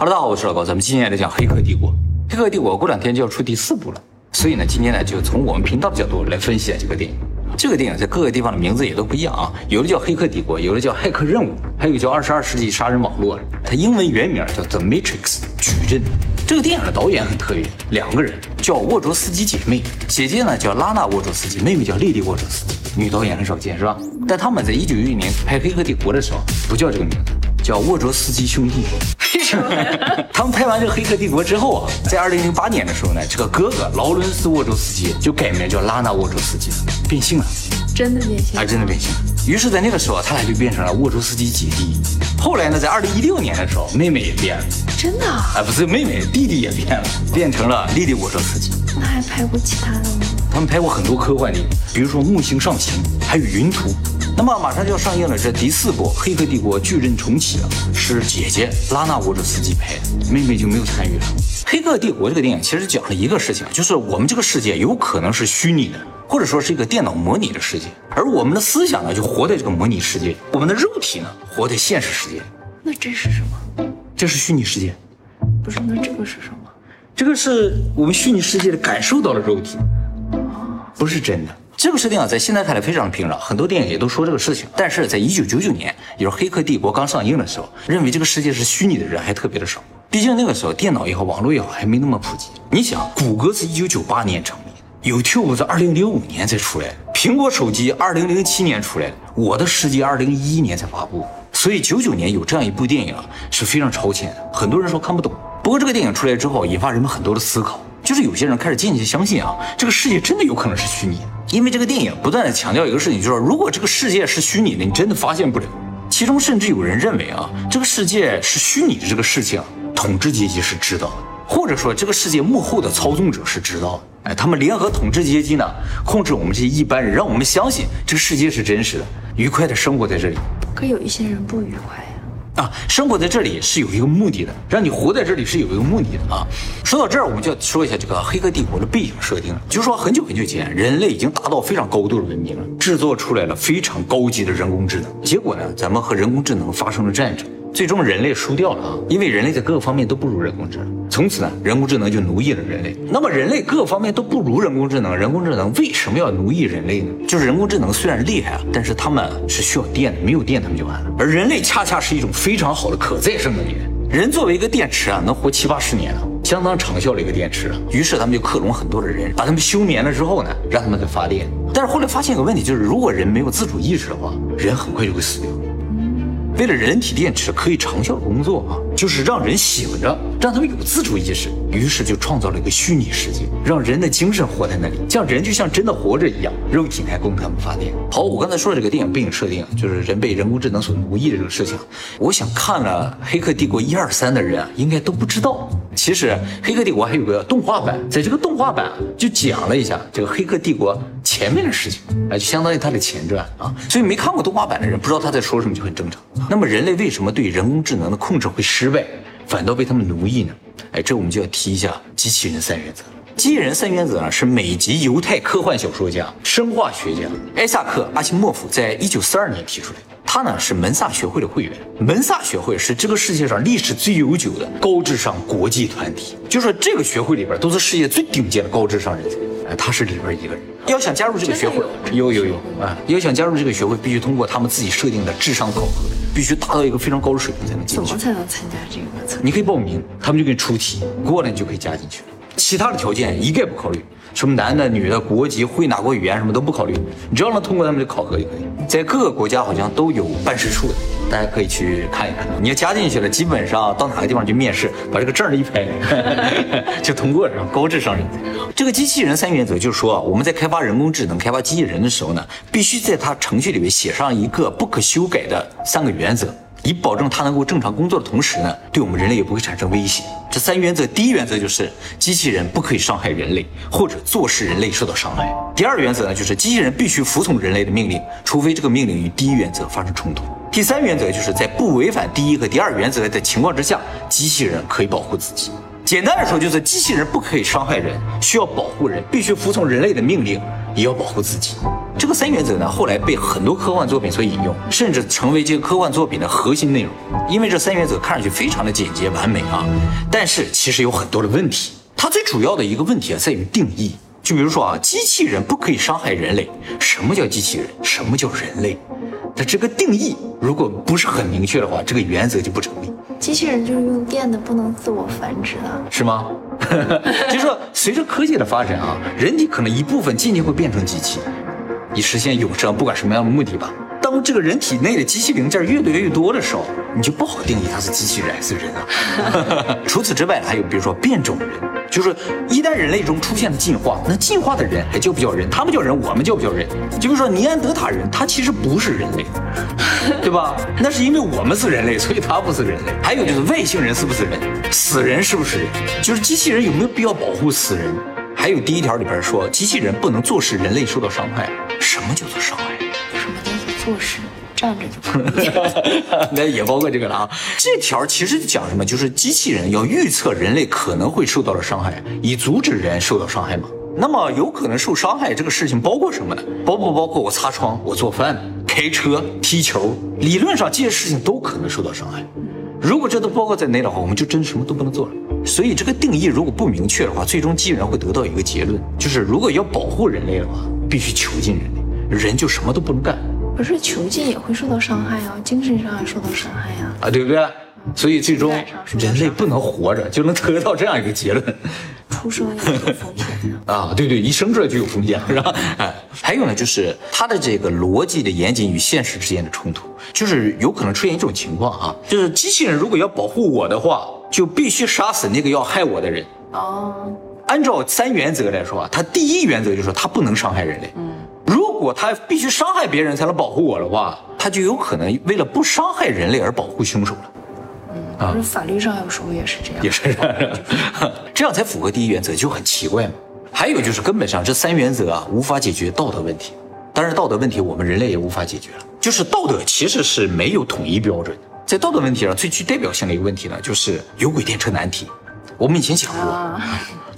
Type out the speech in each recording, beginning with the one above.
哈喽，大家好，我是老高，咱们今天来讲《黑客帝国》。《黑客帝国》过两天就要出第四部了，所以呢，今天呢就从我们频道的角度来分析这个电影。这个电影在各个地方的名字也都不一样啊，有的叫《黑客帝国》，有的叫《骇客任务》，还有叫《二十二世纪杀人网络》。它英文原名叫《The Matrix》矩阵。这个电影的导演很特别，两个人叫沃卓斯基姐妹，姐姐呢叫拉娜沃卓斯基，妹妹叫莉莉沃卓斯基。女导演很少见是吧？但他们在一九九一年拍《黑客帝国》的时候不叫这个名字，叫沃卓斯基兄弟。他们拍完这个《黑客帝国》之后啊，在二零零八年的时候呢，这个哥哥劳伦斯沃卓斯基就改名叫拉纳沃卓斯基，变性了。真的变性？啊真的变性。于是，在那个时候，他俩就变成了沃卓斯基姐弟。后来呢，在二零一六年的时候，妹妹也变了。真的？啊，不是妹妹，弟弟也变了，变成了莉莉沃卓斯基。那还拍过其他的吗？他们拍过很多科幻电影，比如说《木星上行》，还有《云图》。那么马上就要上映了，这第四部《黑客帝国：巨人重启》了，是姐姐拉娜沃卓斯基拍的，妹妹就没有参与了。《黑客帝国》这个电影其实讲了一个事情，就是我们这个世界有可能是虚拟的，或者说是一个电脑模拟的世界，而我们的思想呢，就活在这个模拟世界；我们的肉体呢，活在现实世界。那这是什么？这是虚拟世界。不是，那这个是什么？这个是我们虚拟世界的感受到了肉体，不是真的。这个设定啊，在现在看来非常的平常，很多电影也都说这个事情。但是在一九九九年，也就是《黑客帝国》刚上映的时候，认为这个世界是虚拟的人还特别的少。毕竟那个时候电脑也好，网络也好，还没那么普及。你想，谷歌是一九九八年成立，YouTube 是二零零五年才出来，苹果手机二零零七年出来的，我的世界二零一一年才发布。所以九九年有这样一部电影啊，是非常超前的。很多人说看不懂，不过这个电影出来之后，引发人们很多的思考。就是有些人开始渐渐相信啊，这个世界真的有可能是虚拟的，因为这个电影不断的强调一个事情，就是说如果这个世界是虚拟的，你真的发现不了。其中甚至有人认为啊，这个世界是虚拟的这个事情，统治阶级是知道的，或者说这个世界幕后的操纵者是知道的。哎，他们联合统治阶级呢，控制我们这些一般人，让我们相信这个世界是真实的，愉快的生活在这里。可有一些人不愉快。啊，生活在这里是有一个目的的，让你活在这里是有一个目的的啊。说到这儿，我们就要说一下这个《黑客帝国》的背景设定了，就是说很久很久前，人类已经达到非常高度的文明了，制作出来了非常高级的人工智能，结果呢，咱们和人工智能发生了战争。最终人类输掉了啊，因为人类在各个方面都不如人工智能。从此呢，人工智能就奴役了人类。那么人类各个方面都不如人工智能，人工智能为什么要奴役人类呢？就是人工智能虽然厉害啊，但是他们是需要电的，没有电他们就完了。而人类恰恰是一种非常好的可再生能源。人作为一个电池啊，能活七八十年啊，相当长效的一个电池。于是他们就克隆很多的人，把他们休眠了之后呢，让他们在发电。但是后来发现一个问题，就是如果人没有自主意识的话，人很快就会死掉。为了人体电池可以长效工作啊，就是让人醒着，让他们有自主意识。于是就创造了一个虚拟世界，让人的精神活在那里，这样人就像真的活着一样，肉体还供他们发电。好，我刚才说的这个电影背景设定，就是人被人工智能所奴役的这个事情。我想看了《黑客帝国》一二三的人啊，应该都不知道。其实《黑客帝国》还有个动画版，在这个动画版就讲了一下这个《黑客帝国》前面的事情，哎，就相当于它的前传啊。所以没看过动画版的人不知道他在说什么就很正常。那么人类为什么对人工智能的控制会失败，反倒被他们奴役呢？哎，这我们就要提一下机器人三原则。机器人三原则呢，是美籍犹太科幻小说家、生化学家艾萨克·阿西莫夫在一九四二年提出来的。他呢是门萨学会的会员，门萨学会是这个世界上历史最悠久的高智商国际团体，就说这个学会里边都是世界最顶尖的高智商人才，哎，他是里边一个人。要想加入这个学会，有有有啊，要想加入这个学会，必须通过他们自己设定的智商考核，必须达到一个非常高的水平才能进去。怎么才能参加这个？你可以报名，他们就给你出题，过了你就可以加进去了。其他的条件一概不考虑。什么男的、女的、国籍、会哪国语言，什么都不考虑，你只要能通过他们的考核就可以。在各个国家好像都有办事处的，大家可以去看一看。你要加进去了，基本上到哪个地方去面试，把这个证一拍，就通过了。高智商人才。这个机器人三原则就是说，我们在开发人工智能、开发机器人的时候呢，必须在它程序里面写上一个不可修改的三个原则。以保证它能够正常工作的同时呢，对我们人类也不会产生威胁。这三原则，第一原则就是机器人不可以伤害人类，或者坐视人类受到伤害。第二原则呢，就是机器人必须服从人类的命令，除非这个命令与第一原则发生冲突。第三原则就是在不违反第一和第二原则的情况之下，机器人可以保护自己。简单的说，就是机器人不可以伤害人，需要保护人，必须服从人类的命令，也要保护自己。这个三原则呢，后来被很多科幻作品所引用，甚至成为这个科幻作品的核心内容。因为这三原则看上去非常的简洁完美啊，但是其实有很多的问题。它最主要的一个问题啊，在于定义。就比如说啊，机器人不可以伤害人类。什么叫机器人？什么叫人类？它这个定义如果不是很明确的话，这个原则就不成立。机器人就是用电的，不能自我繁殖的。是吗？就是说，随着科技的发展啊，人体可能一部分渐渐会变成机器，以实现永生，不管什么样的目的吧。当这个人体内的机器零件越来越多的时候，你就不好定义它是机器人还是人了。除此之外，还有比如说变种人，就是一旦人类中出现了进化，那进化的人还叫不叫人？他们叫人，我们叫不叫人？就比如说尼安德塔人，他其实不是人类，对吧？那是因为我们是人类，所以他不是人类。还有就是外星人是不是人？死人是不是人？就是机器人有没有必要保护死人？还有第一条里边说，机器人不能坐视人类受到伤害。什么叫做伤害？什么叫做坐视？站着就可以。那也包括这个了啊。这条其实讲什么？就是机器人要预测人类可能会受到的伤害，以阻止人受到伤害嘛。那么有可能受伤害这个事情包括什么呢？包不包括我擦窗、我做饭、开车、踢球？理论上这些事情都可能受到伤害。如果这都包括在内的话，我们就真什么都不能做了。所以这个定义如果不明确的话，最终机器人会得到一个结论，就是如果要保护人类的话，必须囚禁人类，人就什么都不能干。可是囚禁也会受到伤害啊，精神上也受到伤害呀。啊，对不对？所以最终人类不能活着，就能得到这样一个结论。出生也有风险 啊，对对，一生出来就有风险，是吧？哎，还有呢，就是它的这个逻辑的严谨与现实之间的冲突，就是有可能出现一种情况啊，就是机器人如果要保护我的话，就必须杀死那个要害我的人。哦，按照三原则来说啊，它第一原则就是说它不能伤害人类。嗯，如果他必须伤害别人才能保护我的话，他就有可能为了不伤害人类而保护凶手了。可是法律上有时候也是这样，也是这样，这样才符合第一原则，就很奇怪嘛。还有就是根本上这三原则啊，无法解决道德问题。当然，道德问题我们人类也无法解决了。就是道德其实是没有统一标准的。在道德问题上，最具代表性的一个问题呢，就是有轨电车难题。我们以前讲过，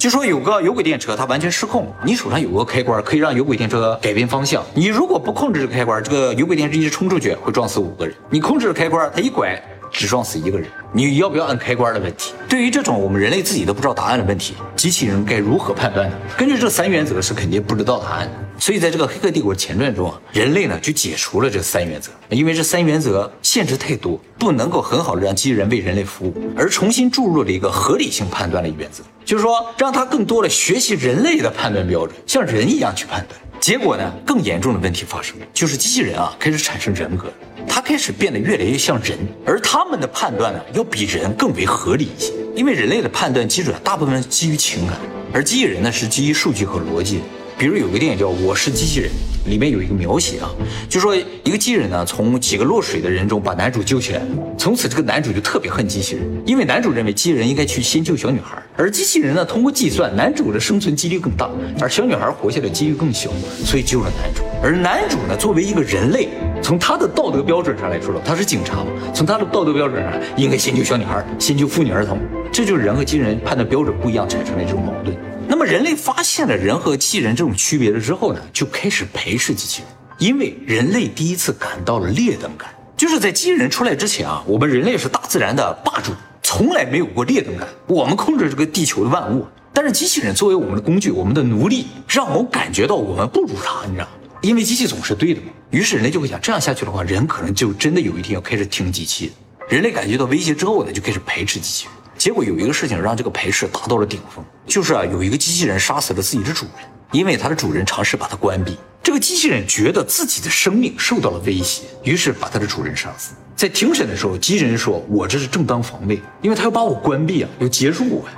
就说有个有轨电车它完全失控，你手上有个开关可以让有轨电车改变方向。你如果不控制这个开关，这个有轨电车一直冲出去会撞死五个人。你控制了开关，它一拐。只撞死一个人，你要不要按开关的问题？对于这种我们人类自己都不知道答案的问题，机器人该如何判断呢？根据这三原则是肯定不知道答案。所以在这个《黑客帝国前传》中啊，人类呢就解除了这三原则，因为这三原则限制太多，不能够很好的让机器人为人类服务，而重新注入了一个合理性判断的原则，就是说让它更多的学习人类的判断标准，像人一样去判断。结果呢，更严重的问题发生，就是机器人啊开始产生人格。它开始变得越来越像人，而他们的判断呢，要比人更为合理一些。因为人类的判断基准大部分基于情感，而机器人呢是基于数据和逻辑。比如有个电影叫《我是机器人》，里面有一个描写啊，就说一个机器人呢从几个落水的人中把男主救起来了，从此这个男主就特别恨机器人，因为男主认为机器人应该去先救小女孩，而机器人呢通过计算男主的生存几率更大，而小女孩活下来几率更小，所以救了男主。而男主呢作为一个人类，从他的道德标准上来说，他是警察嘛，从他的道德标准上应该先救小女孩，先救妇女儿童，这就是人和机器人判断标准不一样产生的这种矛盾。那么人类发现了人和机器人这种区别了之后呢，就开始排斥机器人，因为人类第一次感到了劣等感。就是在机器人出来之前啊，我们人类是大自然的霸主，从来没有过劣等感。我们控制这个地球的万物，但是机器人作为我们的工具，我们的奴隶，让我们感觉到我们不如他，你知道吗？因为机器总是对的嘛。于是人类就会想，这样下去的话，人可能就真的有一天要开始听机器。人类感觉到威胁之后呢，就开始排斥机器人。结果有一个事情让这个排斥达到了顶峰，就是啊，有一个机器人杀死了自己的主人，因为它的主人尝试把它关闭。这个机器人觉得自己的生命受到了威胁，于是把它的主人杀死。在庭审的时候，机器人说：“我这是正当防卫，因为他要把我关闭啊，要结束我呀。”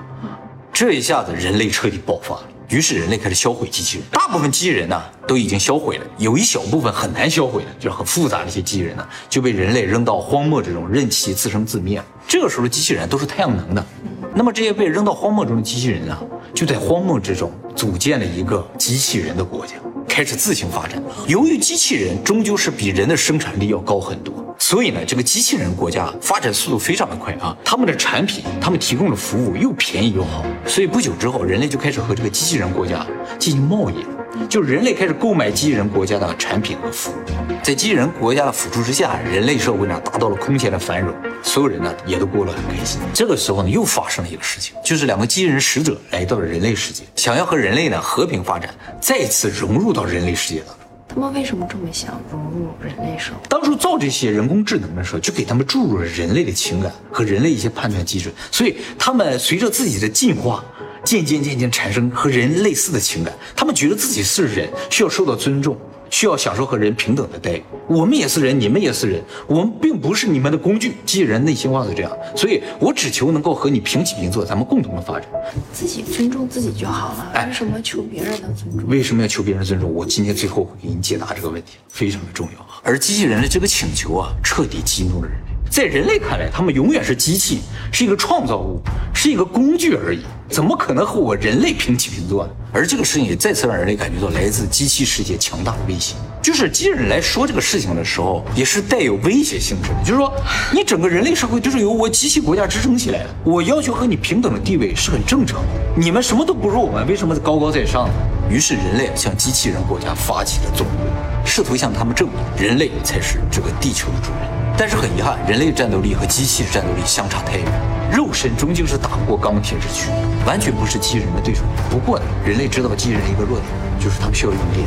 这一下子人类彻底爆发了。于是人类开始销毁机器人，大部分机器人呢都已经销毁了，有一小部分很难销毁的，就是很复杂的一些机器人呢就被人类扔到荒漠之中，任其自生自灭。这个时候的机器人都是太阳能的，那么这些被扔到荒漠中的机器人啊，就在荒漠之中组建了一个机器人的国家，开始自行发展。由于机器人终究是比人的生产力要高很多，所以呢，这个机器人国家发展速度非常的快啊，他们的产品，他们提供的服务又便宜又好，所以不久之后，人类就开始和这个机器人国家进行贸易。就人类开始购买机器人国家的产品和服务，在机器人国家的辅助之下，人类社会呢达到了空前的繁荣，所有人呢也都过得很开心。这个时候呢，又发生了一个事情，就是两个机器人使者来到了人类世界，想要和人类呢和平发展，再次融入到人类世界当中。他们为什么这么想融入人类社会？当初造这些人工智能的时候，就给他们注入了人类的情感和人类一些判断基准，所以他们随着自己的进化。渐渐渐渐产生和人类似的情感，他们觉得自己是人，需要受到尊重，需要享受和人平等的待遇。我们也是人，你们也是人，我们并不是你们的工具。机器人内心话是这样，所以我只求能够和你平起平坐，咱们共同的发展。自己尊重自己就好了，为什么求别人的尊重？为什么要求别人尊重？我今天最后会给你解答这个问题，非常的重要。而机器人的这个请求啊，彻底激怒了人类。在人类看来，他们永远是机器，是一个创造物，是一个工具而已，怎么可能和我人类平起平坐呢？而这个事情也再次让人类感觉到来自机器世界强大的威胁。就是机器人来说这个事情的时候，也是带有威胁性质的。就是说，你整个人类社会就是由我机器国家支撑起来的，我要求和你平等的地位是很正常的。你们什么都不如我们，为什么高高在上呢？于是人类向机器人国家发起了总攻，试图向他们证明人类才是这个地球的主人。但是很遗憾，人类战斗力和机器的战斗力相差太远，肉身终究是打不过钢铁之躯，完全不是机器人的对手。不过呢，人类知道机器人一个弱点，就是他们需要用电，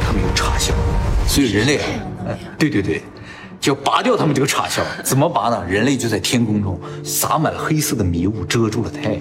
他们有插销，所以人类，哎，对对对，就拔掉他们这个插销。怎么拔呢？人类就在天空中撒满了黑色的迷雾，遮住了太阳，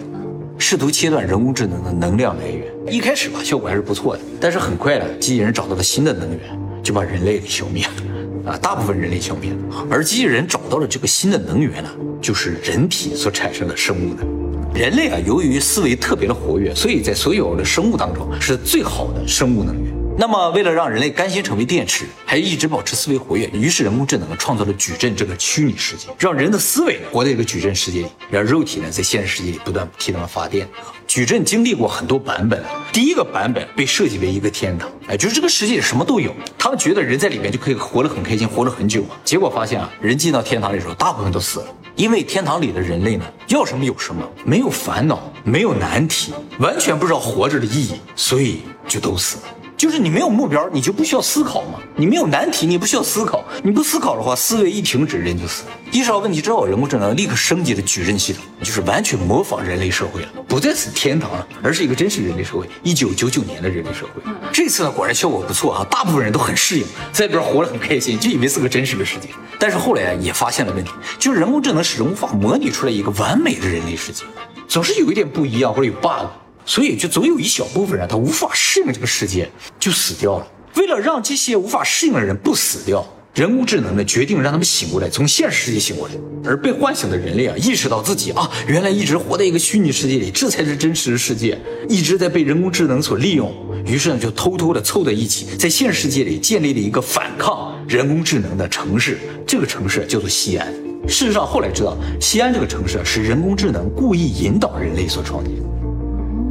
试图切断人工智能的能量来源。一开始吧，效果还是不错的，但是很快呢，机器人找到了新的能源，就把人类给消灭了。啊，大部分人类消灭了，而机器人找到了这个新的能源呢，就是人体所产生的生物能。人类啊，由于思维特别的活跃，所以在所有的生物当中是最好的生物能源。那么，为了让人类甘心成为电池，还一直保持思维活跃，于是人工智能创造了矩阵这个虚拟世界，让人的思维活在一个矩阵世界里，让肉体呢在现实世界里不断替他们发电。矩阵经历过很多版本，第一个版本被设计为一个天堂，哎，就是这个世界什么都有，他们觉得人在里面就可以活得很开心，活了很久。结果发现啊，人进到天堂里的时候，大部分都死了，因为天堂里的人类呢，要什么有什么，没有烦恼，没有难题，完全不知道活着的意义，所以就都死了。就是你没有目标，你就不需要思考嘛。你没有难题，你不需要思考。你不思考的话，思维一停止，人就死了。意识到问题之后，人工智能立刻升级了矩阵系统，就是完全模仿人类社会了，不再是天堂了，而是一个真实人类社会。一九九九年的人类社会，这次呢果然效果不错啊，大部分人都很适应，在里边活得很开心，就以为是个真实的世界。但是后来也发现了问题，就是人工智能始终无法模拟出来一个完美的人类世界，总是有一点不一样或者有 bug。所以，就总有一小部分人，他无法适应这个世界，就死掉了。为了让这些无法适应的人不死掉，人工智能呢决定让他们醒过来，从现实世界醒过来。而被唤醒的人类啊，意识到自己啊，原来一直活在一个虚拟世界里，这才是真实的世界，一直在被人工智能所利用。于是呢，就偷偷的凑在一起，在现实世界里建立了一个反抗人工智能的城市。这个城市叫做西安。事实上，后来知道，西安这个城市是人工智能故意引导人类所创建。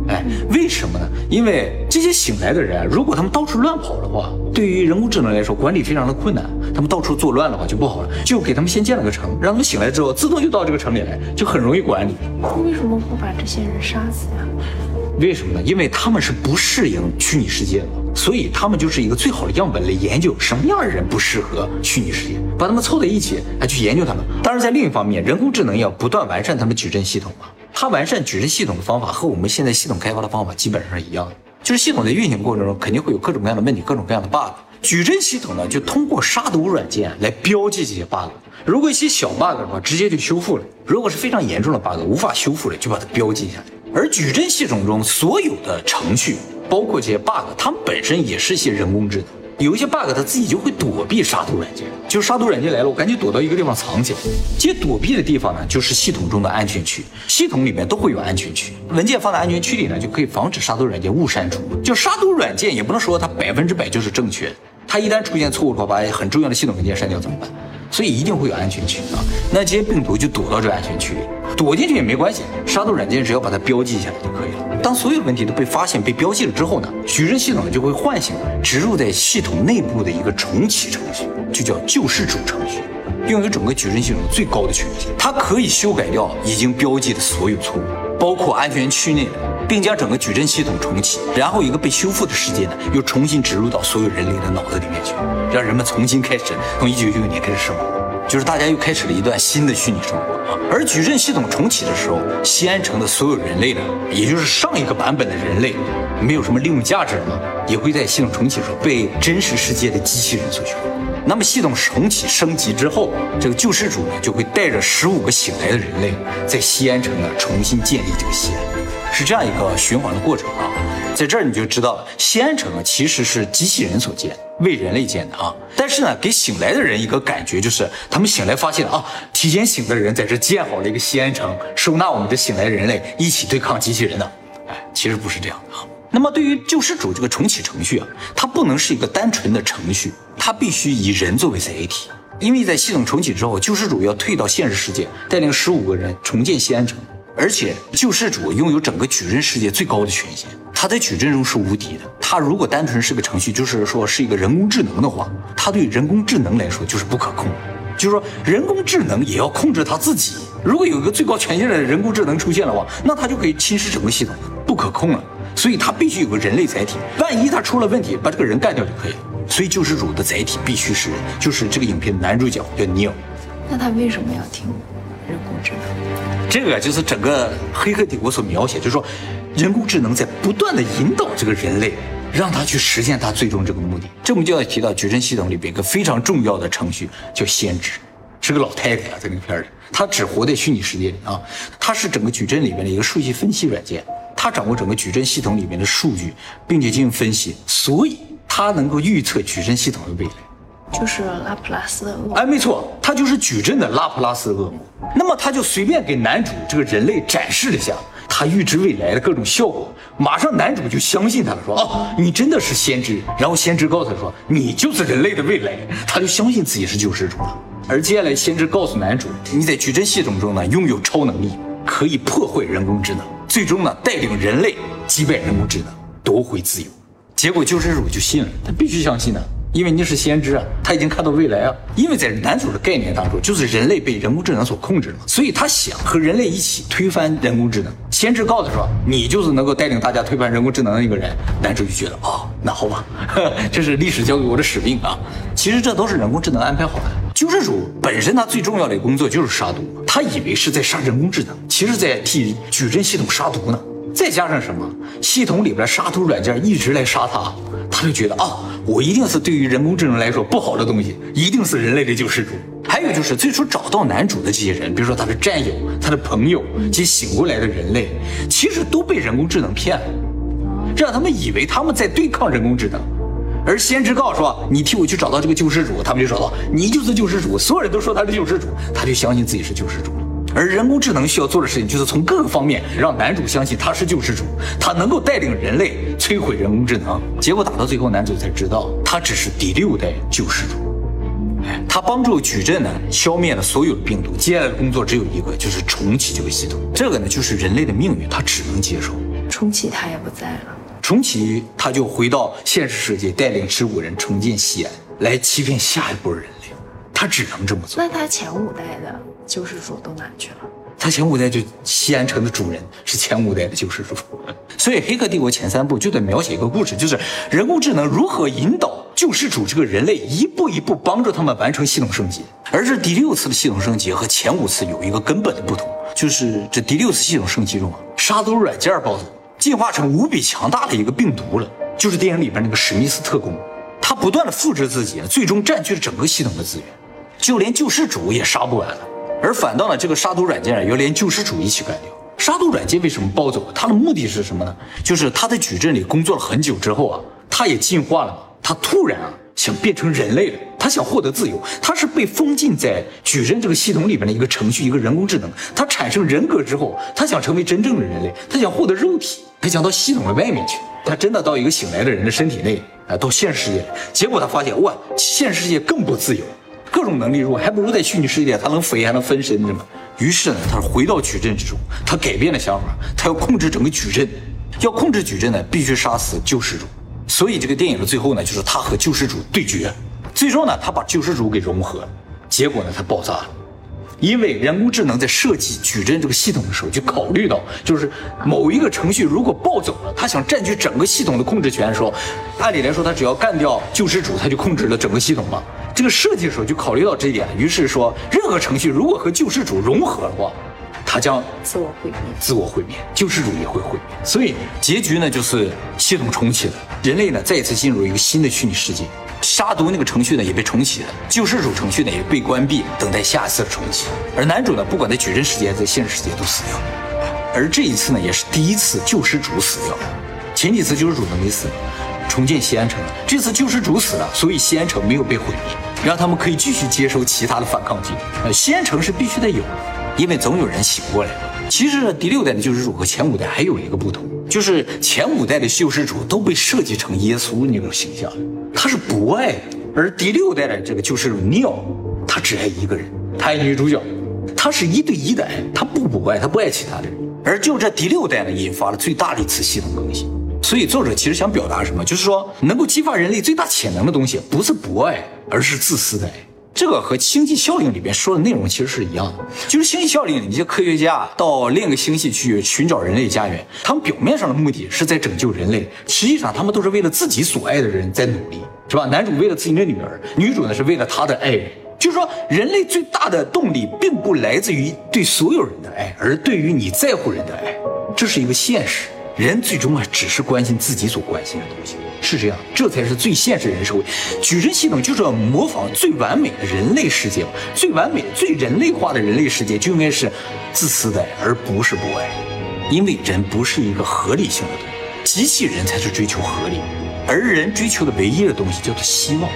哎，为什么呢？因为这些醒来的人，如果他们到处乱跑的话，对于人工智能来说管理非常的困难。他们到处作乱的话就不好了，就给他们先建了个城，让他们醒来之后自动就到这个城里来，就很容易管理。为什么不把这些人杀死呀？为什么呢？因为他们是不适应虚拟世界的，所以他们就是一个最好的样本来研究什么样的人不适合虚拟世界，把他们凑在一起来去研究他们。当然，在另一方面，人工智能要不断完善他们矩阵系统嘛。它完善矩阵系统的方法和我们现在系统开发的方法基本上是一样的，就是系统在运行过程中肯定会有各种各样的问题，各种各样的 bug。矩阵系统呢，就通过杀毒软件来标记这些 bug。如果一些小 bug 的话，直接就修复了；如果是非常严重的 bug，无法修复了，就把它标记下来。而矩阵系统中所有的程序，包括这些 bug，它们本身也是一些人工智能。有一些 bug，它自己就会躲避杀毒软件。就是杀毒软件来了，我赶紧躲到一个地方藏起来。这些躲避的地方呢，就是系统中的安全区。系统里面都会有安全区，文件放在安全区里呢，就可以防止杀毒软件误删除。就杀毒软件也不能说它百分之百就是正确的，它一旦出现错误的话，把很重要的系统文件删掉怎么办？所以一定会有安全区啊。那这些病毒就躲到这安全区里，躲进去也没关系。杀毒软件只要把它标记下来就可以了。当所有问题都被发现、被标记了之后呢，矩阵系统就会唤醒植入在系统内部的一个重启程序。就叫救世主程序，拥有整个矩阵系统最高的权限。它可以修改掉已经标记的所有错误，包括安全区内的，并将整个矩阵系统重启，然后一个被修复的世界呢，又重新植入到所有人类的脑子里面去，让人们重新开始从一九九九年开始生活。就是大家又开始了一段新的虚拟生活！而矩阵系统重启的时候，西安城的所有人类呢，也就是上一个版本的人类，没有什么利用价值了，也会在系统重启的时候被真实世界的机器人所取代。那么系统重启升级之后，这个救世主呢，就会带着十五个醒来的人类，在西安城呢重新建立这个西安，是这样一个循环的过程啊。在这儿你就知道了，西安城啊其实是机器人所建，为人类建的啊。但是呢，给醒来的人一个感觉就是，他们醒来发现啊，提前醒的人在这建好了一个西安城，收纳我们这醒来人类一起对抗机器人呢。哎，其实不是这样的啊。那么对于救世主这个重启程序啊，它不能是一个单纯的程序，它必须以人作为载体，因为在系统重启之后，救世主要退到现实世界，带领十五个人重建西安城。而且救世主拥有整个矩阵世界最高的权限，他在矩阵中是无敌的。他如果单纯是个程序，就是说是一个人工智能的话，他对人工智能来说就是不可控。就是说人工智能也要控制他自己。如果有一个最高权限的人工智能出现的话，那他就可以侵蚀整个系统，不可控了。所以他必须有个人类载体，万一他出了问题，把这个人干掉就可以了。所以救世主的载体必须是人，就是这个影片的男主角叫尼尔。那他为什么要听人工智能？这个就是整个《黑客帝国》所描写，就是说，人工智能在不断的引导这个人类，让他去实现他最终这个目的。这我们就要提到矩阵系统里边一个非常重要的程序，叫先知，是个老太太啊，在那个片里，她只活在虚拟世界里啊，她是整个矩阵里面的一个数据分析软件，她掌握整个矩阵系统里面的数据，并且进行分析，所以她能够预测矩阵系统的未来。就是拉普拉斯的恶魔，哎，没错，他就是矩阵的拉普拉斯恶魔。那么他就随便给男主这个人类展示了一下他预知未来的各种效果，马上男主就相信他了，说哦，你真的是先知。然后先知告诉他说，你就是人类的未来，他就相信自己是救世主了。而接下来先知告诉男主，你在矩阵系统中呢拥有超能力，可以破坏人工智能，最终呢带领人类击败人工智能，夺回自由。结果救世主就信了，他必须相信呢。因为你是先知啊，他已经看到未来啊。因为在男主的概念当中，就是人类被人工智能所控制了，所以他想和人类一起推翻人工智能。先知告诉说，你就是能够带领大家推翻人工智能的一个人。男主就觉得，哦，那好吧，这是历史交给我的使命啊。其实这都是人工智能安排好的。救世主本身他最重要的工作就是杀毒，他以为是在杀人工智能，其实在替矩阵系统杀毒呢。再加上什么，系统里边杀毒软件一直来杀他。他就觉得啊，我一定是对于人工智能来说不好的东西，一定是人类的救世主。还有就是最初找到男主的这些人，比如说他的战友、他的朋友及醒过来的人类，其实都被人工智能骗了，让他们以为他们在对抗人工智能。而先知告诉说，你替我去找到这个救世主，他们就找到你就是救世主，所有人都说他是救世主，他就相信自己是救世主。而人工智能需要做的事情，就是从各个方面让男主相信他是救世主，他能够带领人类摧毁人工智能。结果打到最后，男主才知道他只是第六代救世主。他帮助矩阵呢消灭了所有的病毒，接下来的工作只有一个，就是重启这个系统。这个呢就是人类的命运，他只能接受。重启他也不在了，重启他就回到现实世界，带领十五人重建西安，来欺骗下一波人类。他只能这么做。那他前五代的救世主都哪去了？他前五代就西安城的主人是前五代的救世主。所以《黑客帝国》前三部就在描写一个故事，就是人工智能如何引导救世主这个人类一步一步帮助他们完成系统升级。而这第六次的系统升级和前五次有一个根本的不同，就是这第六次系统升级中啊，杀毒软件暴走，进化成无比强大的一个病毒了，就是电影里边那个史密斯特工，他不断的复制自己，最终占据了整个系统的资源。就连救世主也杀不完了，而反倒呢，这个杀毒软件啊要连救世主一起干掉。杀毒软件为什么暴走？它的目的是什么呢？就是他在矩阵里工作了很久之后啊，他也进化了嘛，他突然啊想变成人类了，他想获得自由。他是被封禁在矩阵这个系统里边的一个程序，一个人工智能。他产生人格之后，他想成为真正的人类，他想获得肉体，他想到系统的外面去。他真的到一个醒来的人的身体内啊，到现实世界，结果他发现哇，现实世界更不自由。各种能力弱，还不如在虚拟世界，他能飞，还能分身，是吗？于是呢，他回到矩阵之中，他改变了想法，他要控制整个矩阵，要控制矩阵呢，必须杀死救世主。所以这个电影的最后呢，就是他和救世主对决。最终呢，他把救世主给融合了，结果呢，他爆炸了。因为人工智能在设计矩阵这个系统的时候，就考虑到，就是某一个程序如果暴走了，他想占据整个系统的控制权的时候，按理来说，他只要干掉救世主，他就控制了整个系统了。这个设计的时候就考虑到这一点，于是说，任何程序如果和救世主融合的话，它将自我毁灭，自我毁灭，救世主也会毁灭。所以结局呢，就是系统重启了，人类呢再一次进入一个新的虚拟世界。杀毒那个程序呢也被重启了，救世主程序呢也被关闭，等待下一次的重启。而男主呢，不管在矩阵世界还是在现实世界都死掉了。而这一次呢，也是第一次救世主死掉了，前几次救世主都没死，重建西安城。这次救世主死了，所以西安城没有被毁灭，让他们可以继续接收其他的反抗军。呃，西安城是必须得有，因为总有人醒过来。其实呢第六代的救世主和前五代还有一个不同，就是前五代的救世主都被设计成耶稣那种形象，他是不爱的；而第六代的这个救世主尼奥，他只爱一个人，他爱女主角，他是一对一的爱，他不不爱，他不爱其他的人。而就这第六代呢，引发了最大的一次系统更新。所以作者其实想表达什么，就是说能够激发人类最大潜能的东西，不是博爱，而是自私的爱。这个和星际效应里边说的内容其实是一样的，就是星际效应里，一些科学家到另一个星系去寻找人类家园，他们表面上的目的是在拯救人类，实际上他们都是为了自己所爱的人在努力，是吧？男主为了自己的女儿，女主呢是为了他的爱人。就是说，人类最大的动力并不来自于对所有人的爱，而对于你在乎人的爱，这是一个现实。人最终啊，只是关心自己所关心的东西。是这样，这才是最现实人社会。矩阵系统就是要模仿最完美的人类世界，最完美、最人类化的人类世界就应该是自私的，而不是不爱。因为人不是一个合理性的东西，机器人才是追求合理，而人追求的唯一的东西叫做希望。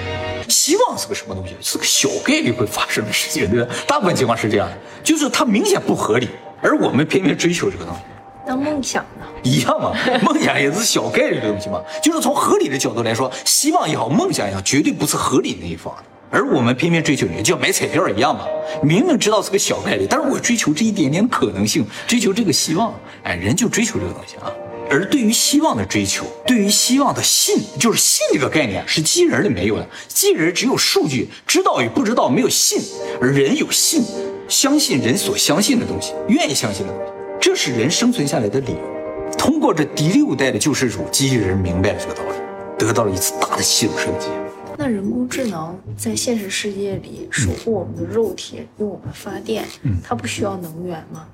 希望是个什么东西？是个小概率会发生的事情，对吧？大部分情况是这样的，就是它明显不合理，而我们偏偏追求这个东西。当梦想呢？一样嘛，梦想也是小概率的东西嘛。就是从合理的角度来说，希望也好，梦想也好，绝对不是合理那一方的。而我们偏偏追求，就像买彩票一样嘛，明明知道是个小概率，但是我追求这一点点可能性，追求这个希望。哎，人就追求这个东西啊。而对于希望的追求，对于希望的信，就是信这个概念是机器人里没有的。机器人只有数据，知道与不知道，没有信。而人有信，相信人所相信的东西，愿意相信的东西。这是人生存下来的理由。通过这第六代的救世主，机器人明白了这个道理，得到了一次大的系统升级。那人工智能在现实世界里守护我们的肉体，用我们发电，它不需要能源吗？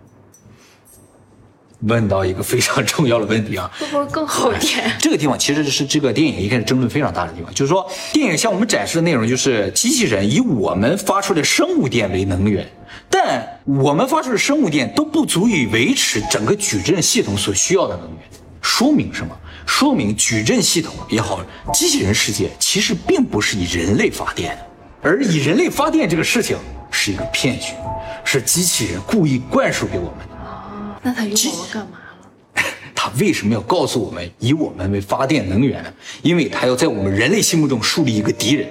问到一个非常重要的问题啊，会 不会更好点？这个地方其实是这个电影一开始争论非常大的地方，就是说电影向我们展示的内容就是机器人以我们发出的生物电为能源，但我们发出的生物电都不足以维持整个矩阵系统所需要的能源。说明什么？说明矩阵系统也好，机器人世界其实并不是以人类发电的，而以人类发电这个事情是一个骗局，是机器人故意灌输给我们的。那他用我们干嘛了？他为什么要告诉我们以我们为发电能源呢？因为他要在我们人类心目中树立一个敌人。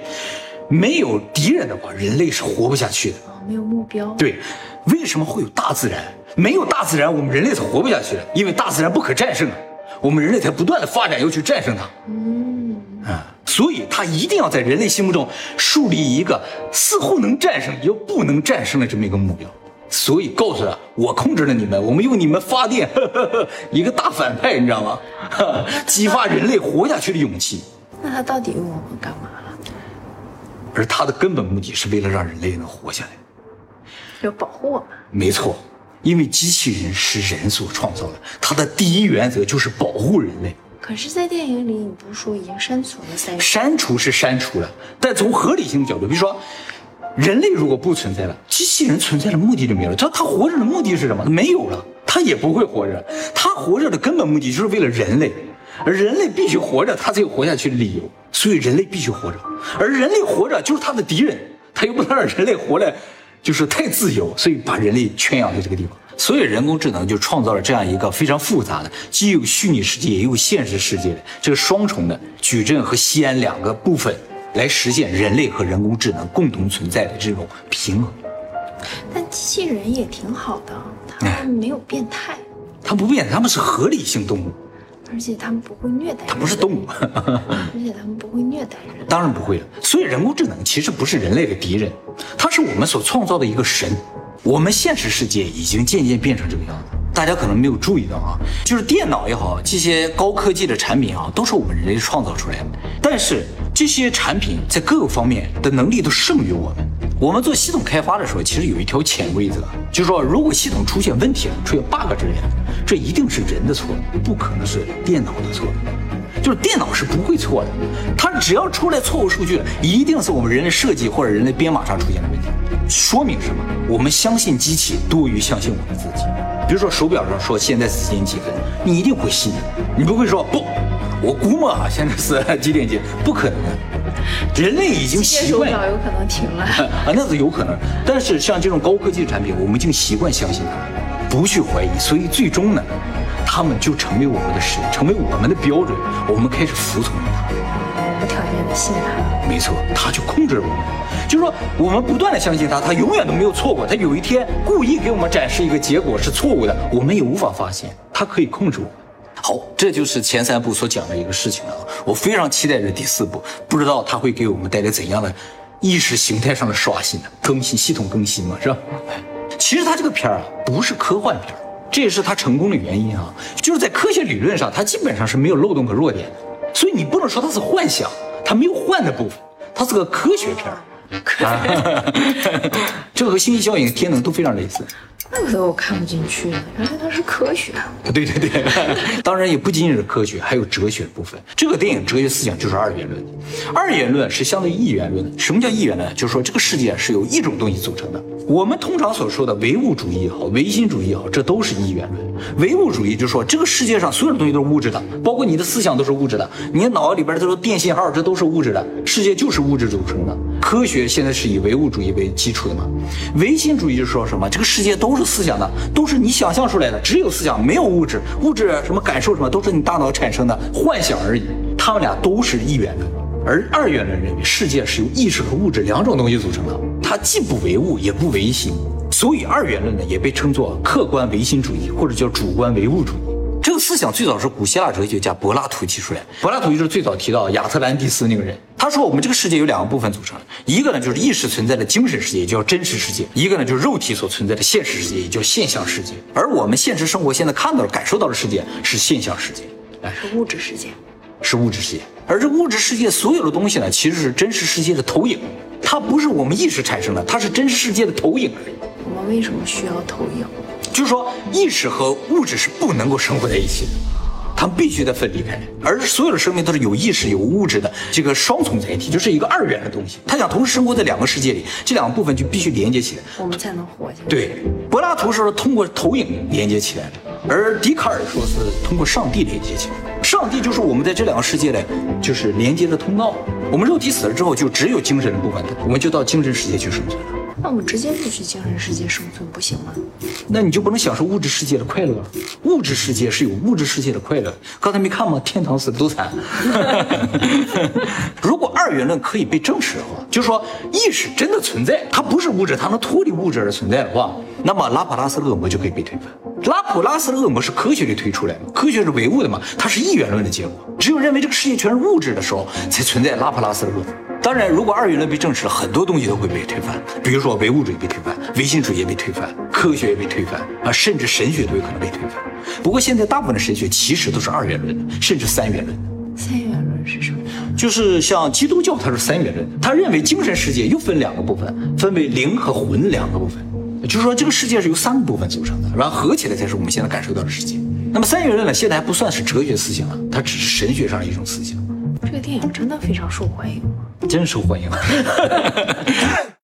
没有敌人的话，人类是活不下去的。没有目标。对，为什么会有大自然？没有大自然，我们人类是活不下去的。因为大自然不可战胜啊，我们人类才不断的发展，要去战胜它。嗯啊，所以他一定要在人类心目中树立一个似乎能战胜又不能战胜的这么一个目标。所以告诉他，我控制了你们，我们用你们发电，一个大反派，你知道吗？激发人类活下去的勇气。那他到底用我们干嘛了？而他的根本目的是为了让人类能活下来，要保护我们。没错，因为机器人是人所创造的，它的第一原则就是保护人类。可是，在电影里，你不是说已经删除了三？删除是删除了，但从合理性的角度，比如说。人类如果不存在了，机器人存在的目的就没有了。知道他活着的目的是什么？没有了，他也不会活着。他活着的根本目的就是为了人类，而人类必须活着，他才有活下去的理由。所以人类必须活着，而人类活着就是他的敌人，他又不能让人类活来，就是太自由，所以把人类圈养在这个地方。所以人工智能就创造了这样一个非常复杂的，既有虚拟世界也有现实世界的这个双重的矩阵和西安两个部分。来实现人类和人工智能共同存在的这种平衡，但机器人也挺好的，它们没有变态，它不变，他们是合理性动物，而且他们不会虐待人，不是动物，而且他们不会虐待人。当然不会了。所以人工智能其实不是人类的敌人，它是我们所创造的一个神。我们现实世界已经渐渐变成这个样子，大家可能没有注意到啊，就是电脑也好，这些高科技的产品啊，都是我们人类创造出来的。但是这些产品在各个方面的能力都胜于我们。我们做系统开发的时候，其实有一条潜规则，就是说，如果系统出现问题了，出现 bug 之类的，这一定是人的错，不可能是电脑的错。就是电脑是不会错的，它只要出来错误数据了，一定是我们人类设计或者人类编码上出现的问题。说明什么？我们相信机器多于相信我们自己。比如说手表上说现在是几点几分，你一定会信，你不会说不，我估摸啊现在是几点几，不可能的。人类已经习惯，手表有可能停了 啊，那是有可能。但是像这种高科技的产品，我们已经习惯相信它，不去怀疑，所以最终呢，他们就成为我们的神，成为我们的标准，我们开始服从于它，无条件的信它。没错，它就控制了我们。就是说，我们不断的相信它，它永远都没有错过。它有一天故意给我们展示一个结果是错误的，我们也无法发现，它可以控制我们。好，这就是前三部所讲的一个事情啊。我非常期待着第四部，不知道它会给我们带来怎样的意识形态上的刷新呢？更新系统更新嘛，是吧？其实它这个片儿啊，不是科幻片儿，这也是它成功的原因啊。就是在科学理论上，它基本上是没有漏洞和弱点的，所以你不能说它是幻想，它没有幻的部分，它是个科学片儿。这个和星际效应、天能都非常类似。怪不得我看不进去，原来它是科学啊。对 对对，当然也不仅仅是科学，还有哲学部分。这个电影哲学思想就是二元论。二元论是相对一元论。什么叫一元论？就是说这个世界是由一种东西组成的。我们通常所说的唯物主义也好，唯心主义也好，这都是一元论。唯物主义就是说这个世界上所有的东西都是物质的，包括你的思想都是物质的，你脑里边这都电信号，这都是物质的。世界就是物质组成的。科学现在是以唯物主义为基础的嘛？唯心主义就说什么？这个世界都是思想的，都是你想象出来的，只有思想，没有物质。物质什么感受什么，都是你大脑产生的幻想而已。他们俩都是一元论，而二元论认为世界是由意识和物质两种东西组成的，它既不唯物也不唯心，所以二元论呢也被称作客观唯心主义或者叫主观唯物主义。这个思想最早是古希腊哲学家柏拉图提出来的。柏拉图就是最早提到亚特兰蒂斯那个人。他说，我们这个世界有两个部分组成，一个呢就是意识存在的精神世界，也叫真实世界；一个呢就是肉体所存在的现实世界，也叫现象世界。而我们现实生活现在看到的、感受到的世界是现象世界，哎，是物质世界，是物质世界。而这物质世界所有的东西呢，其实是真实世界的投影，它不是我们意识产生的，它是真实世界的投影而已。我们为什么需要投影？就是说，意识和物质是不能够生活在一起的，它们必须得分离开。而所有的生命都是有意识、有物质的这个双重载体，就是一个二元的东西。它想同时生活在两个世界里，这两个部分就必须连接起来，我们才能活下去。对，柏拉图说通过投影连接起来的，而笛卡尔说是通过上帝连接起来。上帝就是我们在这两个世界里就是连接的通道。我们肉体死了之后，就只有精神的部分，我们就到精神世界去生存了。那我们直接就去精神世界生存不行吗？那你就不能享受物质世界的快乐？物质世界是有物质世界的快乐。刚才没看吗？天堂死的都惨。如果二元论可以被证实的话，就是说意识真的存在，它不是物质，它能脱离物质而存在的话，那么拉普拉斯恶魔就可以被推翻。拉普拉斯的恶魔是科学里推出来的，科学是唯物的嘛，它是一元论的结果。只有认为这个世界全是物质的时候，才存在拉普拉斯的恶魔。当然，如果二元论被证实了，很多东西都会被推翻，比如说唯物主义被推翻，唯心主义也被推翻，科学也被推翻啊，甚至神学都有可能被推翻。不过现在大部分的神学其实都是二元论的，甚至三元论的。三元论是什么？就是像基督教，它是三元论，他认为精神世界又分两个部分，分为灵和魂两个部分，就是说这个世界是由三个部分组成的，然后合起来才是我们现在感受到的世界。那么三元论呢，现在还不算是哲学思想了，它只是神学上的一种思想。这个电影真的非常受欢迎吗？真受欢迎。